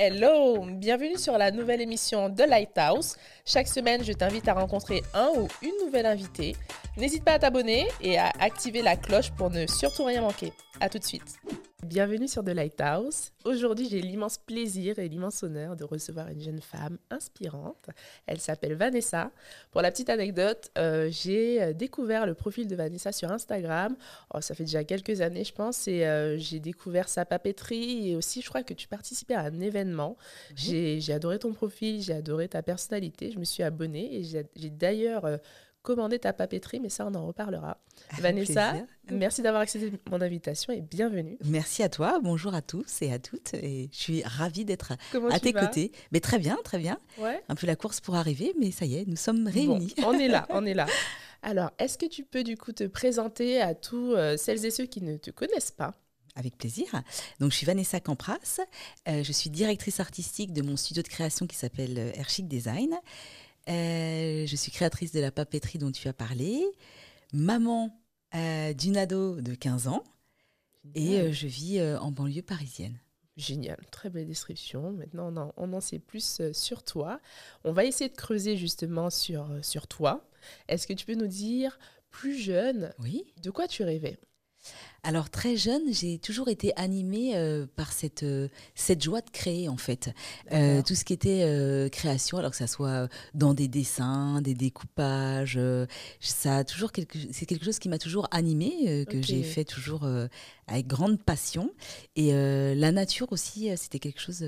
Hello, bienvenue sur la nouvelle émission de Lighthouse. Chaque semaine, je t'invite à rencontrer un ou une nouvelle invitée. N'hésite pas à t'abonner et à activer la cloche pour ne surtout rien manquer. À tout de suite. Bienvenue sur The Lighthouse. Aujourd'hui, j'ai l'immense plaisir et l'immense honneur de recevoir une jeune femme inspirante. Elle s'appelle Vanessa. Pour la petite anecdote, euh, j'ai euh, découvert le profil de Vanessa sur Instagram. Oh, ça fait déjà quelques années, je pense, et euh, j'ai découvert sa papeterie et aussi, je crois que tu participais à un événement. J'ai adoré ton profil, j'ai adoré ta personnalité. Je me suis abonnée et j'ai d'ailleurs commander ta papeterie, mais ça, on en reparlera. Vanessa, merci d'avoir accepté mon invitation et bienvenue. Merci à toi, bonjour à tous et à toutes. Et je suis ravie d'être à tes côtés. Mais très bien, très bien. Ouais. Un peu la course pour arriver, mais ça y est, nous sommes réunis. on est là, on est là. Alors, est-ce que tu peux du coup te présenter à tous euh, celles et ceux qui ne te connaissent pas? Avec plaisir. Donc, je suis Vanessa Campras. Euh, je suis directrice artistique de mon studio de création qui s'appelle euh, Airchic Design. Euh, je suis créatrice de la papeterie dont tu as parlé, maman euh, d'une ado de 15 ans et euh, je vis en banlieue parisienne. Génial, très belle description. Maintenant, on en, on en sait plus sur toi. On va essayer de creuser justement sur, sur toi. Est-ce que tu peux nous dire, plus jeune, oui. de quoi tu rêvais? Alors très jeune, j'ai toujours été animée euh, par cette, euh, cette joie de créer en fait. Euh, tout ce qui était création, alors que ça soit dans des dessins, des découpages, ça a toujours quelque, c'est quelque chose qui m'a toujours animée, que j'ai fait toujours avec grande passion. Et la nature aussi, c'était quelque chose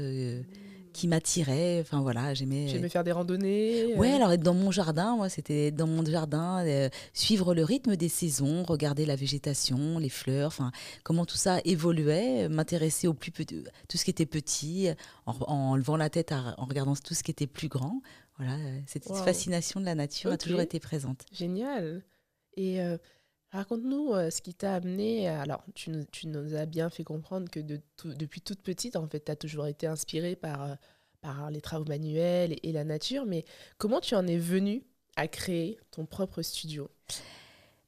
qui m'attirait. Enfin voilà, j'aimais. J'aimais faire des randonnées. Ouais, alors être dans mon jardin, moi c'était dans mon jardin, suivre le rythme des saisons, regarder la végétation, les fleurs enfin comment tout ça évoluait, m'intéresser au plus petit, tout ce qui était petit, en, levant la tête en regardant tout ce qui était plus grand. Voilà, cette fascination de la nature a toujours été présente. Génial. Et euh, raconte-nous euh, ce qui t'a amené. Alors, tu nous, tu nous, as bien fait comprendre que de depuis toute petite, en fait, tu as toujours été inspirée par, euh, par les travaux manuels et, et la nature. Mais comment tu en es venue à créer ton propre studio?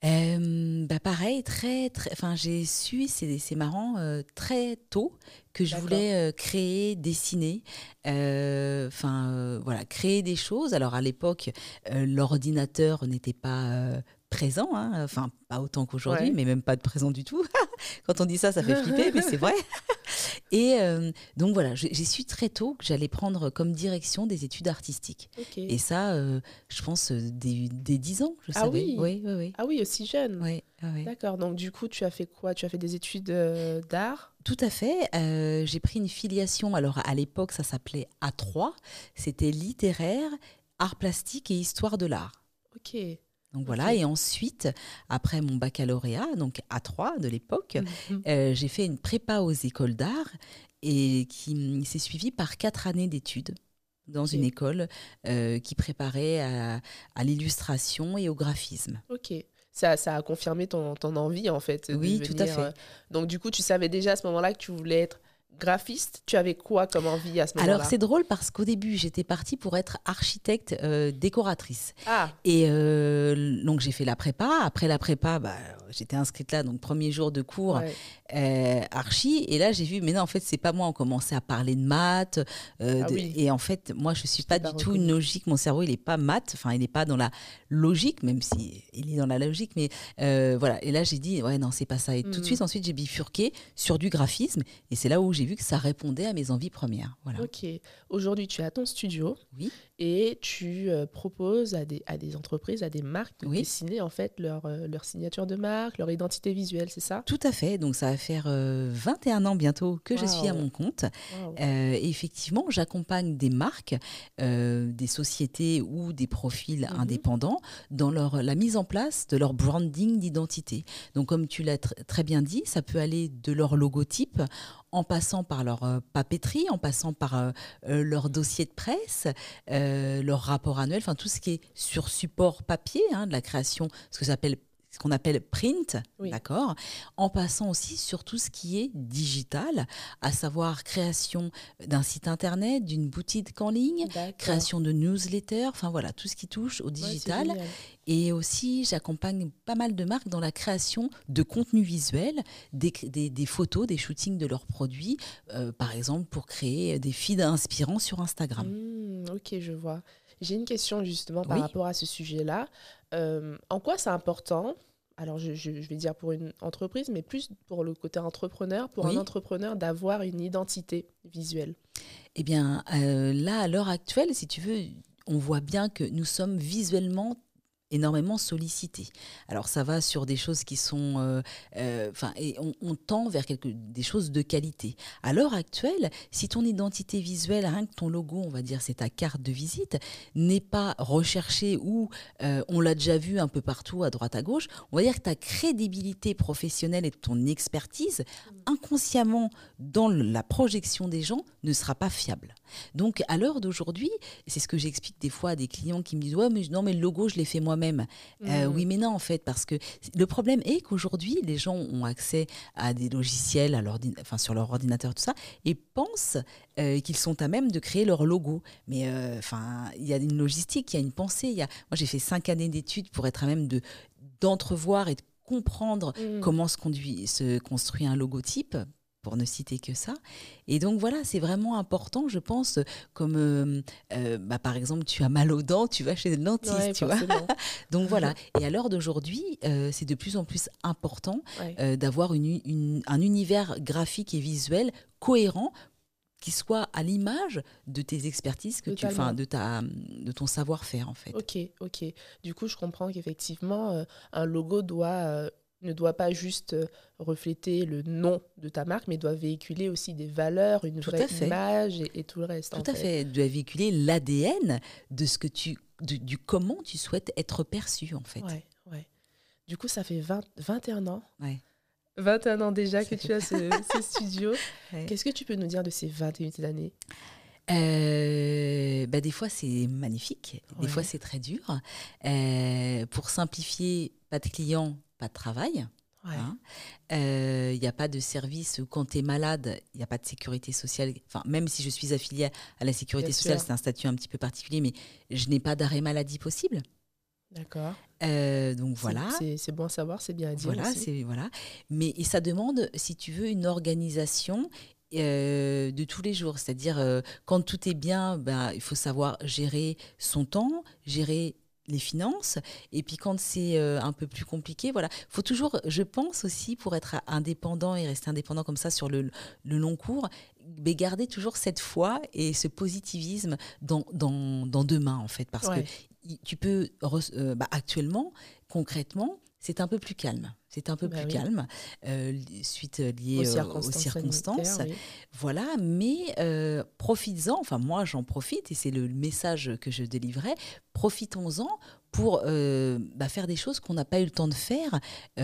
Euh, bah pareil, très, très, enfin j'ai su, c'est, c'est marrant, euh, très tôt que je voulais euh, créer, dessiner, euh, enfin voilà, créer des choses. Alors à l'époque, l'ordinateur n'était pas présent, hein. enfin pas autant qu'aujourd'hui, mais même pas de présent du tout. Quand on dit ça, ça fait flipper, mais c'est vrai. Et euh, donc voilà, j'ai su très tôt que j'allais prendre comme direction des études artistiques. Et ça, euh, je pense, euh, dès, dès 10 ans, je ah savais. Oui. Oui, oui, Ah oui, aussi jeune. Oui. D'accord, donc du coup, tu as fait quoi? Tu as fait des études d'art? Tout à fait. j'ai pris une filiation, alors à l'époque, ça s'appelait A3. C'était littéraire, art plastique et histoire de l'art. Ok. Donc voilà, et ensuite, après mon baccalauréat, donc A3 de l'époque, mhm. euh, j'ai fait une prépa aux écoles d'art et qui s'est suivie par quatre années d'études dans une école euh, qui préparait à, l'illustration et au graphisme. Ok. Ça, ça a confirmé ton, ton envie en fait. Oui, tout à fait. Euh, donc du coup, tu savais déjà à ce moment-là que tu voulais être graphiste, tu avais quoi comme envie à ce moment-là? Alors c'est drôle parce qu'au début j'étais partie pour être architecte euh, décoratrice. Ah. Et euh, donc j'ai fait la prépa. Après la prépa, bah, j'étais inscrite là, donc premier jour de cours euh, archi. Et là j'ai vu, mais non en fait c'est pas moi. On commençait à parler de maths. Ah et en fait moi je suis pas du tout une logique. Mon cerveau il est pas maths. Enfin il n'est pas dans la logique, même si il est dans la logique. Mais voilà. Et là j'ai dit ouais non c'est pas ça. Et tout de hmm. suite ensuite j'ai bifurqué sur du graphisme. Et c'est là où j'ai j'ai vu que ça répondait à mes envies premières. Voilà. Aujourd'hui, tu es à ton studio. Oui. Et tu euh, proposes à des, à des entreprises, à des marques de dessiner en fait leur, euh, leur signature de marque, leur identité visuelle, c'est ça? Tout à fait. Donc ça va faire 21 euh, ans bientôt que je suis à mon compte. et effectivement, j'accompagne des marques, des sociétés ou des profils mhm. indépendants dans leur, la mise en place de leur branding d'identité. Donc comme tu l'as très bien dit, ça peut aller de leur logotype en passant par leur papeterie, en passant par euh, euh, leur dossier de presse, leur rapport annuel, enfin tout ce qui est sur support papier, hein, de la création, ce que s'appelle ce qu'on appelle print, d'accord, en passant aussi sur tout ce qui est digital, à savoir création d'un site internet, d'une boutique en ligne, création de newsletters, enfin voilà, tout ce qui touche au digital. et aussi, j'accompagne pas mal de marques dans la création de contenu visuel, des, des, photos, des shootings de leurs produits, euh, par exemple pour créer des feeds inspirants sur Instagram. Mmh, ok, je vois. J'ai une question justement par rapport à ce sujet-là. Euh, en quoi c'est important alors je, vais dire pour une entreprise, mais plus pour le côté entrepreneur, pour un entrepreneur d'avoir une identité visuelle? Eh bien, euh, là, à l'heure actuelle, si tu veux, on voit bien que nous sommes visuellement énormément sollicité. Alors ça va sur des choses qui sont, euh, euh, enfin, on, tend vers des choses de qualité. À l'heure actuelle, si ton identité visuelle, rien que ton logo, on va dire, c'est ta carte de visite, n'est pas recherchée ou euh, on l'a déjà vu un peu partout à droite à gauche, on va dire que ta crédibilité professionnelle et ton expertise, inconsciemment dans la projection des gens, ne sera pas fiable. Donc à l'heure d'aujourd'hui, c'est ce que j'explique des fois à des clients qui me disent ouais mais non mais le logo je l'ai fait moi-même. Euh, mmh. oui mais non en fait parce que le problème est qu'aujourd'hui les gens ont accès à des logiciels, à enfin sur leur ordinateur tout ça et pensent euh, qu'ils sont à même de créer leur logo. Mais euh, enfin il y a une logistique, il y a une pensée. Y a... Moi j'ai fait cinq années d'études pour être à même de d'entrevoir et de comprendre mmh. comment se, conduit, se construit un logotype pour ne citer que ça. Et donc voilà, c'est vraiment important, je pense, comme euh, euh, bah, par exemple, tu as mal aux dents, tu vas chez le dentiste, tu vois. donc voilà. Et à l'heure d'aujourd'hui, euh, c'est de plus en plus important d'avoir une, un univers graphique et visuel cohérent qui soit à l'image de tes expertises que tu, enfin, de ta, de ton savoir-faire en fait. Ok, ok. Du coup, je comprends qu'effectivement, un logo doit ne doit pas juste euh, refléter le nom de ta marque, mais doit véhiculer aussi des valeurs, une vraie image et, tout le reste. Tout à fait. doit véhiculer l'ADN de ce que tu, du, comment tu souhaites être perçu en fait. Ouais, ouais. Du coup, ça fait 20, 21 ans. Ouais. 21 ans déjà que tu as ce, studio. Qu'est-ce que tu peux nous dire de ces 21 années euh, bah des fois c'est magnifique, des fois c'est très dur. Euh, pour simplifier, pas de clients, pas de travail. Il n'y hein. euh, a pas de service quand tu es malade, il n'y a pas de sécurité sociale. Enfin, même si je suis affiliée à la sécurité sociale, c'est un statut un petit peu particulier, mais je n'ai pas d'arrêt maladie possible. D'accord. Euh, donc voilà. C'est bon à savoir, c'est bien à dire. Voilà, c'est voilà. Mais et ça demande, si tu veux, une organisation euh, de tous les jours. C'est-à-dire, quand tout est bien, ben, il faut savoir gérer son temps, gérer les finances. Et puis quand c'est euh, un peu plus compliqué, voilà, faut toujours, je pense aussi, pour être indépendant et rester indépendant comme ça sur le, long cours, mais garder toujours cette foi et ce positivisme dans, dans, dans demain, en fait. Parce que tu peux, euh, bah, actuellement, concrètement, c'est un peu plus calme. C'est un peu bah plus calme, euh, suite liée aux circonstances. Voilà, mais euh, profites-en, enfin moi j'en profite, et c'est le message que je délivrais, profitons-en pour euh, bah, faire des choses qu'on n'a pas eu le temps de faire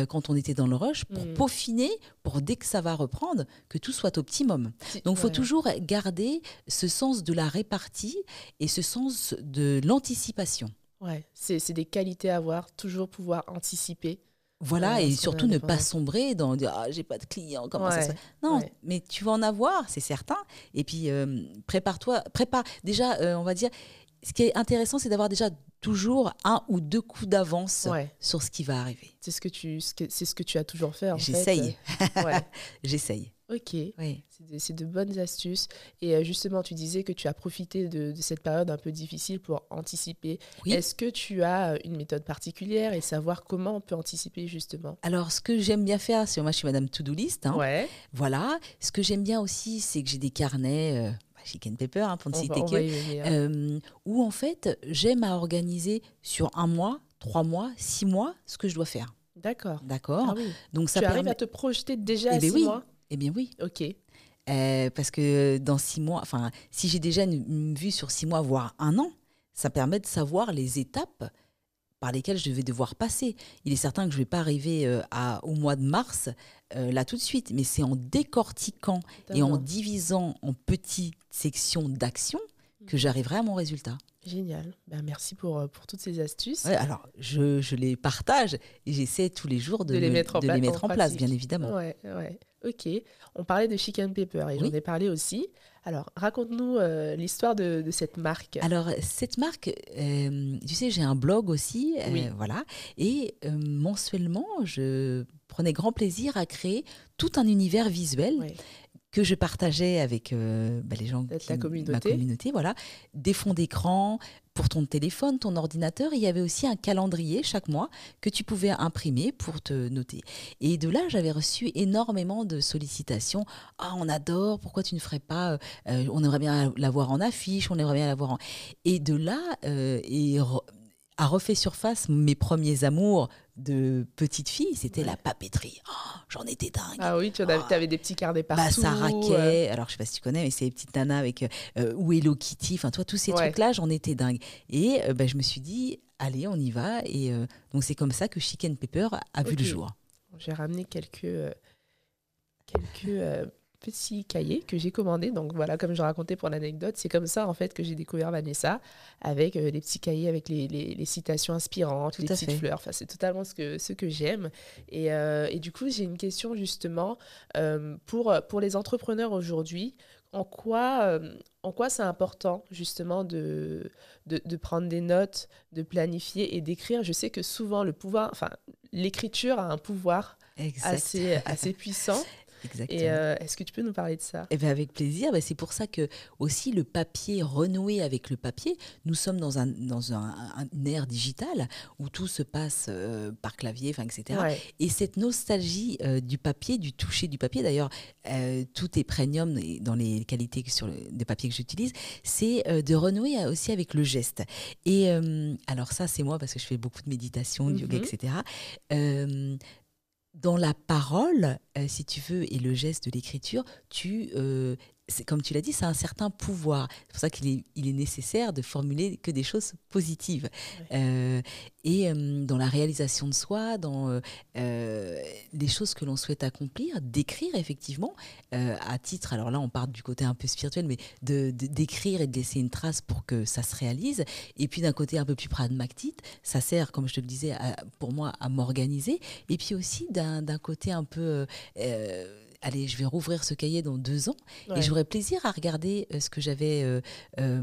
quand on était dans le rush, pour mm. peaufiner, pour dès que ça va reprendre, que tout soit optimum. Donc il faut toujours garder ce sens de la répartie et ce sens de l'anticipation. Ouais, c'est des qualités à avoir, toujours pouvoir anticiper. Voilà, et surtout ne pas sombrer dans dire ah, j'ai pas de clients, comment ça se fait Non, mais tu vas en avoir, c'est certain. Et puis euh, prépare-toi, prépare. Déjà, euh, on va dire, ce qui est intéressant, c'est d'avoir déjà toujours un ou deux coups d'avance sur ce qui va arriver. C'est ce que tu, c'est ce que tu as toujours fait. J'essaye. J'essaye. Ok, c'est de, bonnes astuces. Et euh, justement, tu disais que tu as profité de, cette période un peu difficile pour anticiper. Est-ce que tu as euh, une méthode particulière et savoir comment on peut anticiper justement? Alors, ce que j'aime bien faire, c'est moi je suis Madame To-Do List. Hein. ouais. Voilà. Ce que j'aime bien aussi, c'est que j'ai des carnets. Euh, chicken paper, hein, pour ne citer que, où en fait j'aime à organiser sur un mois, trois mois, six mois ce que je dois faire. D'accord. D'accord. Ah Donc ça tu arrives à te projeter déjà eh à ben six mois? Eh bien oui. Ok. Euh, parce que dans six mois, enfin, si j'ai déjà une, vue sur six mois, voire un an, ça permet de savoir les étapes par lesquelles je vais devoir passer. Il est certain que je ne vais pas arriver euh, à, au mois de mars euh, là tout de suite, mais c'est en décortiquant et en divisant en petites sections d'actions que j'arriverai à mon résultat. Génial. Ben, merci pour, pour toutes ces astuces. alors, je, je, les partage et j'essaie tous les jours de, les mettre en, les mettre en, place, bien évidemment. Ouais, ouais. Ok. On parlait de Chicken Pepper et j'en ai parlé aussi. Alors, raconte-nous euh, l'histoire de, cette marque. Alors, cette marque, euh, tu sais, j'ai un blog aussi, euh, voilà, et mensuellement, je prenais grand plaisir à créer tout un univers visuel. que je partageais avec bah, les gens de la communauté. ma communauté, voilà, des fonds d'écran, pour ton téléphone, ton ordinateur, il y avait aussi un calendrier chaque mois que tu pouvais imprimer pour te noter. Et de là, j'avais reçu énormément de sollicitations. Ah, on adore, pourquoi tu ne ferais pas euh, euh, On aimerait bien l'avoir en affiche, on aimerait bien l'avoir en... Et de là, euh, et a refait surface mes premiers amours de petite fille, c'était la papeterie. Oh, j'en étais dingue. Ah oui, tu avais, oh. des petits carnets partout. Bah, ça raquait. Alors, je sais pas si tu connais, mais c'est les petites nanas avec euh, ou Hello Kitty. Enfin, toi, tous ces trucs-là, j'en étais dingue. Et euh, bah, je me suis dit, allez, on y va. Et euh, donc, c'est comme ça que Chicken Pepper a vu le jour. J'ai ramené quelques, quelques petit cahier que j'ai commandé. Donc voilà, comme je racontais pour l'anecdote, c'est comme ça en fait que j'ai découvert Vanessa avec euh, des petits cahiers avec les, les, citations inspirantes, les petites fleurs. Enfin, c'est totalement ce que, ce que j'aime. Et, euh, et, du coup, j'ai une question justement euh, pour, pour les entrepreneurs aujourd'hui. En quoi, en quoi c'est important justement de, de, de, prendre des notes, de planifier et d'écrire? Je sais que souvent le pouvoir, enfin l'écriture a un pouvoir assez, assez puissant. Exactement. Et euh, est-ce que tu peux nous parler de ça? Eh bien, Avec plaisir. Ben, c'est pour ça que aussi le papier, renouer avec le papier, nous sommes dans un, dans un, un ère digitale où tout se passe euh, par clavier, etc. Et cette nostalgie euh, du papier, du toucher du papier, d'ailleurs, tout est premium dans les qualités sur le, de papier que j'utilise, c'est de renouer aussi avec le geste. Et alors ça, c'est moi parce que je fais beaucoup de méditation, de yoga, mm-hmm. etc dans la parole, euh, si tu veux, et le geste de l'écriture, tu euh, comme tu l'as dit, c'est un certain pouvoir. C'est pour ça qu'il est, il est nécessaire de formuler que des choses positives. Euh, et euh, dans la réalisation de soi, dans euh, les choses que l'on souhaite accomplir, d'écrire effectivement, à titre, alors là on part du côté un peu spirituel, mais de, d'écrire et de laisser une trace pour que ça se réalise. Et puis d'un côté un peu plus pragmatique, ça sert, comme je te le disais, pour moi à m'organiser. Et puis aussi d'un, d'un côté un peu allez, je vais rouvrir ce cahier dans deux ans et j'aurai plaisir à regarder euh, ce que j'avais euh, euh,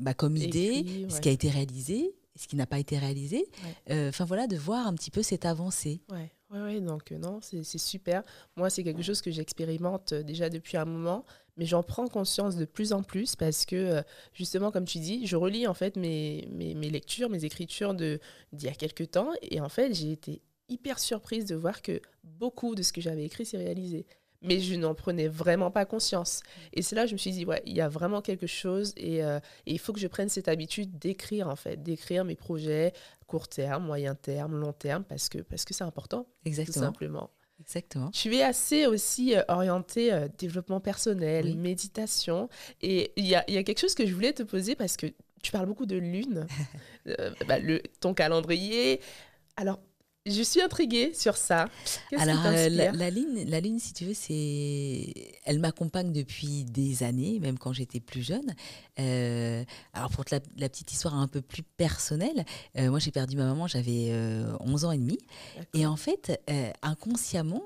bah, comme idée, ce qui a été réalisé, ce qui n'a pas été réalisé. Enfin voilà, de voir un petit peu cette avancée. Ouais. Oui, ouais, donc non, c'est super. Moi, c'est quelque chose que j'expérimente déjà depuis un moment, mais j'en prends conscience de plus en plus parce que, justement, comme tu dis, je relis en fait mes, mes, mes lectures, mes écritures d'il y a quelques temps, et en fait, j'ai été hyper surprise de voir que beaucoup de ce que j'avais écrit s'est réalisé. Mais je n'en prenais vraiment pas conscience. Et c'est là que je me suis dit, ouais, il y a vraiment quelque chose et, euh, il faut que je prenne cette habitude d'écrire, en fait, d'écrire mes projets court terme, moyen terme, long terme, parce que parce que c'est important, Exactement. tout simplement. Exactement. Tu es assez aussi euh, orienté euh, développement personnel, méditation. Et il y a, y a, quelque chose que je voulais te poser parce que tu parles beaucoup de lune, bah, le, ton calendrier. Alors, je suis intriguée sur ça. Alors, euh, la, la, ligne, la ligne, si tu veux, c'est, elle m'accompagne depuis des années, même quand j'étais plus jeune. Euh, alors, pour la, la, petite histoire un peu plus personnelle, euh, moi, j'ai perdu ma maman, j'avais 11 ans et demi. Et en fait, inconsciemment,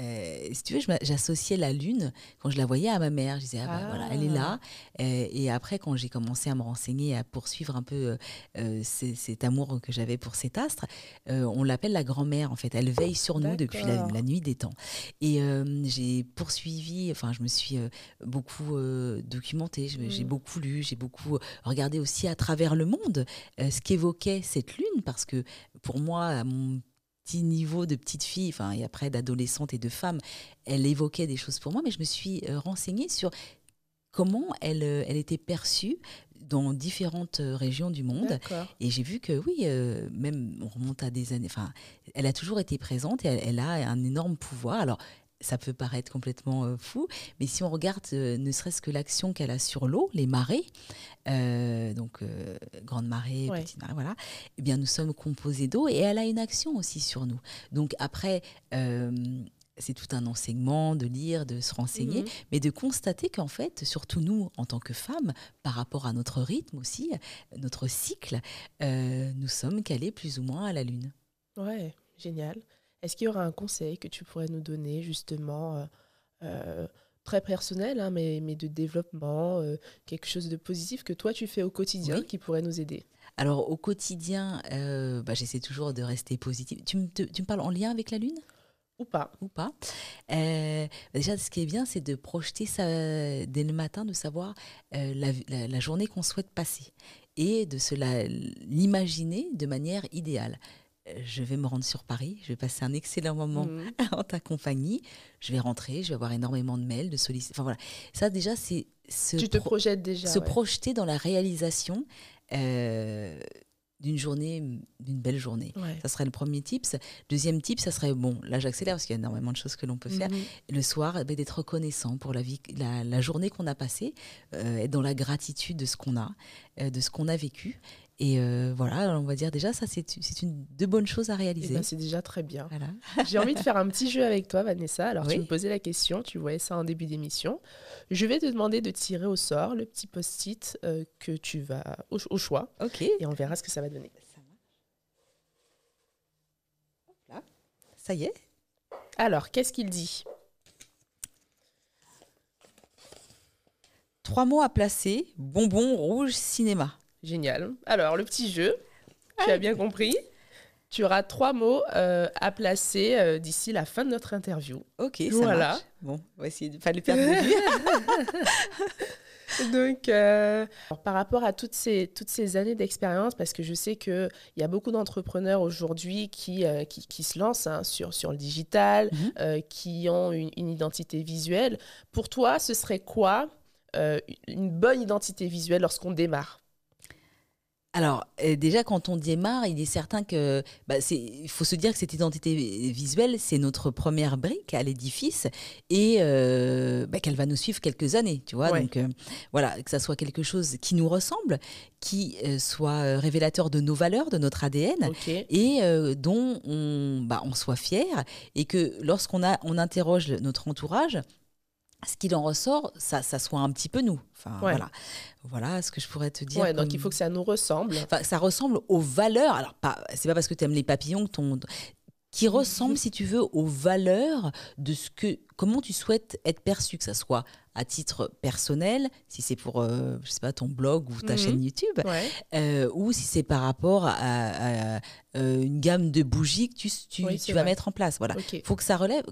euh, si tu veux, j'associais la lune quand je la voyais à ma mère. Je disais, ah, bah, voilà, elle est là. Ah. Euh, et après, quand j'ai commencé à me renseigner, à poursuivre un peu euh, cet amour que j'avais pour cet astre, on l'appelle la grand-mère, en fait. Elle veille sur nous depuis la, nuit des temps. Et j'ai poursuivi, enfin, je me suis beaucoup documentée, j'ai mmh. beaucoup lu, j'ai beaucoup regardé aussi à travers le monde ce qu'évoquait cette lune, parce que pour moi, à mon petit niveau de petite fille, enfin, et après d'adolescente et de femme, elle évoquait des choses pour moi, mais je me suis euh, renseignée sur comment elle, euh, elle était perçue dans différentes euh, régions du monde. Et j'ai vu que oui, même on remonte à des années, enfin, elle a toujours été présente et elle, elle, a un énorme pouvoir. Alors, ça peut paraître complètement euh, fou, mais si on regarde euh, ne serait-ce que l'action qu'elle a sur l'eau, les marées, euh, donc grande marée, petite marée, voilà, eh bien nous sommes composés d'eau et elle a une action aussi sur nous. Donc après, c'est tout un enseignement de lire, de se renseigner, Mhm. mais de constater qu'en fait, surtout nous, en tant que femmes, par rapport à notre rythme aussi, notre cycle, nous sommes calés plus ou moins à la Lune. Ouais, génial. Est-ce qu'il y aura un conseil que tu pourrais nous donner justement euh, euh, très personnel, hein, mais, mais de développement, euh, quelque chose de positif que toi tu fais au quotidien Oui. qui pourrait nous aider? Alors au quotidien, euh, bah, j'essaie toujours de rester positive. Tu me, te- tu me parles en lien avec la Lune? Ou pas ou pas. Euh, déjà, ce qui est bien, c'est de projeter ça dès le matin, de savoir euh, la, la- la journée qu'on souhaite passer et de l'imaginer de manière idéale. Je vais me rendre sur Paris, je vais passer un excellent moment Mhm. en ta compagnie. Je vais rentrer, je vais avoir énormément de mails, de sollicitations. Enfin voilà, ça déjà, c'est se, Tu te pro- projettes déjà. se ouais. projeter dans la réalisation euh, d'une journée, d'une belle journée. Ouais. Ça serait le premier tips. Deuxième tip, ça serait, bon, là j'accélère parce qu'il y a énormément de choses que l'on peut faire. Mhm. Le soir, eh ben, d'être reconnaissant pour la, vie, la, la journée qu'on a passée, euh, être dans la gratitude de ce qu'on a, euh, de ce qu'on a vécu. Et euh, voilà, on va dire déjà, ça c'est une de bonnes choses à Eh réaliser. ben, c'est déjà très bien. voilà. J'ai envie de faire un petit jeu avec toi, Vanessa. Alors, tu Oui. me posais la question, tu voyais ça en début d'émission. Je vais te demander de tirer au sort le petit post-it euh, que tu vas au, au choix Ok. et on verra ce que ça va donner. Ça y est. Alors, qu'est-ce qu'il dit? Trois mots à placer bonbon rouge cinéma. Génial. Alors, le petit jeu, tu as bien compris. Tu auras trois mots euh, à placer euh, d'ici la fin de notre interview. Ok, ça Voilà. marche. Bon, on va essayer de pas le perdre de vue. Donc, euh, alors, par rapport à toutes ces, toutes ces années d'expérience, parce que je sais qu'il y a beaucoup d'entrepreneurs aujourd'hui qui, qui, qui se lancent hein, sur, sur le digital, Mhm. qui ont une, une identité visuelle. Pour toi, ce serait quoi une bonne identité visuelle lorsqu'on démarre? Alors, euh, déjà, quand on démarre, il est certain que bah, c'est- il faut se dire que cette identité visuelle, c'est notre première brique à l'édifice et euh, bah, qu'elle va nous suivre quelques années, tu vois. Ouais. Donc, euh, voilà, que ça soit quelque chose qui nous ressemble, qui soit révélateur de nos valeurs, de notre ADN. Et dont on, bah, on soit fier et que lorsqu'on a, on interroge notre entourage, ce qu'il en ressort, ça, ça soit un petit peu nous. Enfin, Ouais. voilà. voilà ce que je pourrais te dire. Ouais, donc il faut que ça nous ressemble. Enfin, ça ressemble aux valeurs. Alors, pas, c'est pas parce que tu aimes les papillons que ton. Qui ressemble, si tu veux, aux valeurs de ce que. Comment tu souhaites être perçu, que ça soit à titre personnel, si c'est pour, euh, je sais pas, ton blog ou ta Mhm. chaîne YouTube, Ouais. euh, ou si c'est par rapport à, à- à, euh, une gamme de bougies que tu, tu, Oui, tu c'est vas vrai. mettre en place. Voilà. Faut que ça relève.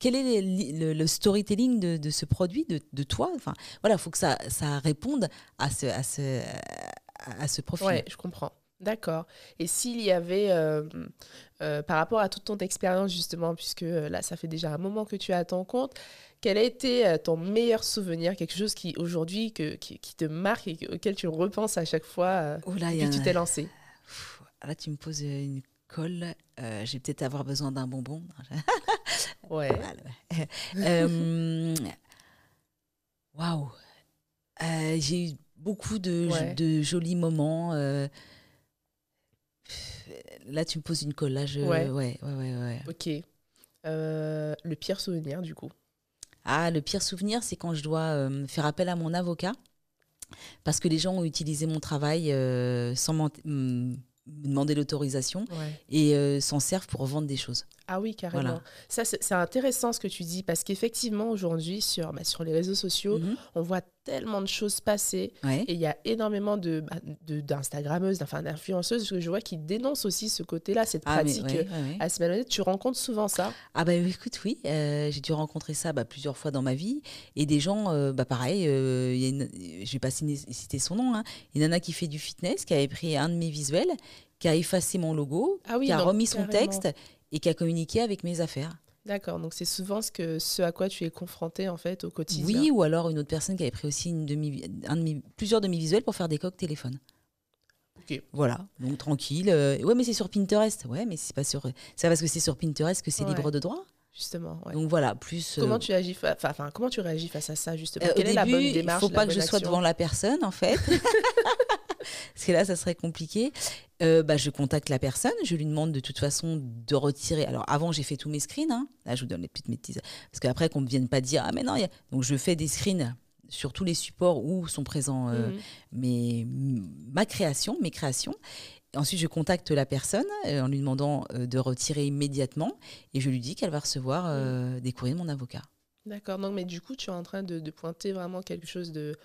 Quel est le, le- le storytelling de, de ce produit, de, de toi? Enfin, voilà, faut que ça, ça réponde à ce, à ce, à ce profil. Ouais, je comprends. D'accord. Et s'il y avait, euh, euh, par rapport à toute ton expérience justement, puisque euh, là, ça fait déjà un moment que tu es à ton compte, quel a été ton meilleur souvenir, quelque chose qui aujourd'hui que- qui, qui te marque et auquel tu repenses à chaque fois Oh là, que a tu t'es lancé Pff, Là, tu me poses une colle. Je vais peut-être avoir besoin d'un bonbon. Ouais. Waouh. Euh, J'ai eu beaucoup de, Ouais. de jolis moments. euh. Là, tu me poses une colle. Là, je. Ouais. Ouais, ouais, ouais, ouais. Ok. Euh, le pire souvenir du coup. Ah, le pire souvenir, c'est quand je dois euh, faire appel à mon avocat parce que les gens ont utilisé mon travail euh, sans me demander l'autorisation Ouais. et s'en servent pour vendre des choses. Ah oui, carrément. Voilà. Ça, c'est intéressant ce que tu dis parce qu'effectivement, aujourd'hui, sur, bah, sur les réseaux sociaux, Mhm. on voit tellement de choses passer. Ouais. Et il y a énormément de, bah, d'instagrammeuses, enfin d'influenceuses que je vois qui dénoncent aussi ce côté-là, cette Ah, pratique ouais, euh, ouais, malhonnête. Tu rencontres souvent ça? Ah bah écoute, oui, euh, j'ai dû rencontrer ça bah, plusieurs fois dans ma vie. Et des gens, euh, bah pareil, euh, y a une, je vais pas citer son nom, hein, une nana qui fait du fitness, qui avait pris un de mes visuels, qui a effacé mon logo, Ah oui, qui a remis son carrément. texte et qui a communiqué avec mes affaires. D'accord, donc c'est souvent ce, que, ce à quoi tu es confronté en fait au quotidien. Oui, ou alors une autre personne qui avait pris aussi une demi, un de mes- plusieurs de mes visuels pour faire des coques téléphone. Ok. Voilà, donc tranquille. euh, ouais, mais c'est sur Pinterest. Ouais, mais c'est pas sur. Pas parce que c'est sur Pinterest que c'est Ouais. libre de droit. Justement. ouais. Donc voilà, plus. euh, Comment tu agis fa- enfin, comment tu réagis face à ça justement? Euh, Quelle au est la bonne début, démarche il faut pas que je sois devant la personne, en fait. parce que là, ça serait compliqué. Euh, bah, je contacte la personne, je lui demande de toute façon de retirer. Alors avant, j'ai fait tous mes screens. Hein. Là, je vous donne les petites bêtises. Parce qu'après, qu'on ne vienne pas dire Ah, mais non, y a... donc je fais des screens sur tous les supports où sont présents euh, mmh. ma création, mes créations. Ensuite, je contacte la personne euh, en lui demandant de retirer immédiatement et je lui dis qu'elle va recevoir mmh. des courriers de mon avocat. D'accord, donc mais du coup, tu es en train de pointer vraiment quelque chose de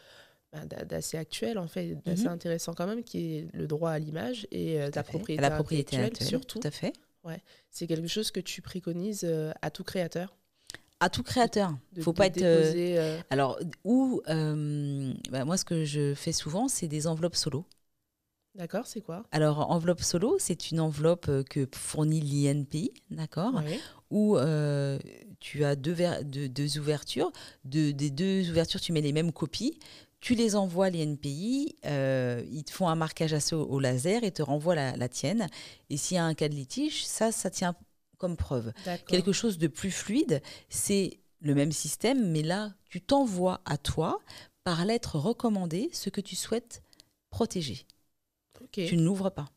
d'assez actuel, en fait, d'assez mhm. intéressant quand même, qui est le droit à l'image et euh, la propriété, la propriété intellectuelle, surtout. Tout à fait. Ouais. C'est quelque chose que tu préconises euh, à tout créateur? À tout créateur. Il faut pas être. Euh, alors, ou bah, moi, ce que je fais souvent, c'est des enveloppes solo. D'accord, c'est quoi? Alors, enveloppe solo, c'est une enveloppe que fournit l'INPI, d'accord? Où tu as deux, deux, ouvertures. De, des deux ouvertures, tu mets les mêmes copies tu les envoies l'INPI, euh, ils te font un marquage assez au, laser et te renvoient la, tienne. Et s'il y a un cas de litige, ça, ça tient comme preuve. Quelque chose de plus fluide, c'est le même système, mais là, tu t'envoies à toi par lettre recommandée ce que tu souhaites protéger. Tu ne l'ouvres pas.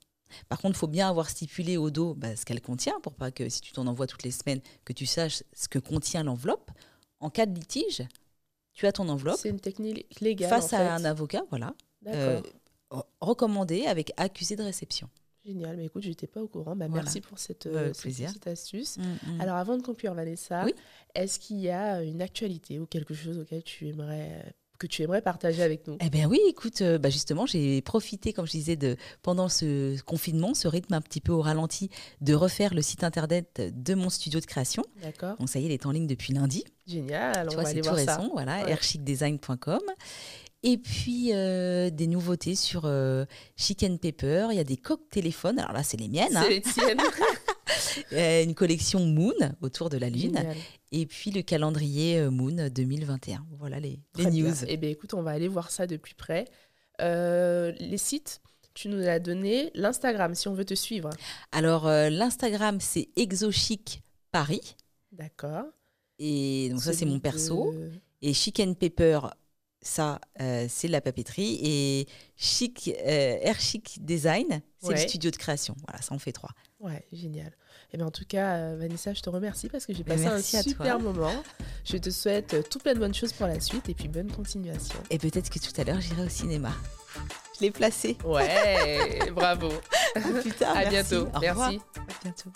Par contre, il faut bien avoir stipulé au dos bah, ce qu'elle contient pour pas que si tu t'en envoies toutes les semaines, que tu saches ce que contient l'enveloppe. En cas de litige, tu as ton enveloppe. C'est une technique légale. Face à un avocat, voilà. Euh, recommandé avec accusé de réception. Génial, mais écoute, je n'étais pas au courant. Bah, Merci pour cette, euh, cette astuce. Mm, mm. Alors avant de conclure, Vanessa, est-ce qu'il y a une actualité ou quelque chose auquel tu aimerais que tu aimerais partager avec nous Eh bien oui, écoute, euh, bah justement, j'ai profité, comme je disais, de, pendant ce confinement, ce rythme un petit peu au ralenti, de refaire le site internet de mon studio de création. D'accord. Bon, ça y est, il est en ligne depuis lundi. Génial, tu vois, c'est tout récent, voilà, airchicdesign.com. Et puis euh, des nouveautés sur euh, Chicken Pepper. Il y a des coques téléphones. Alors là, c'est les miennes. Hein. C'est les tiennes. une collection Moon autour de la Lune. Et puis le calendrier euh, Moon 2021. Voilà les, news. Eh bien, écoute, on va aller voir ça de plus près. Euh, les sites, tu nous as donné l'Instagram si on veut te suivre. Alors, euh, l'Instagram, c'est Exochic Paris. D'accord. Et donc, ça, c'est mon perso. Et Chicken Pepper, ça, c'est la papeterie. Et Chic, Air Chic Design, c'est le studio de création. Voilà, ça en fait trois. Ouais, génial. Et eh bien en tout cas, euh, Vanessa, je te remercie parce que j'ai passé un super moment. Je te souhaite euh, tout plein de bonnes choses pour la suite et puis bonne continuation. Et peut-être que tout à l'heure, j'irai au cinéma. Je l'ai placé. Ouais, bravo. À plus tard. À bientôt. Au merci. À bientôt.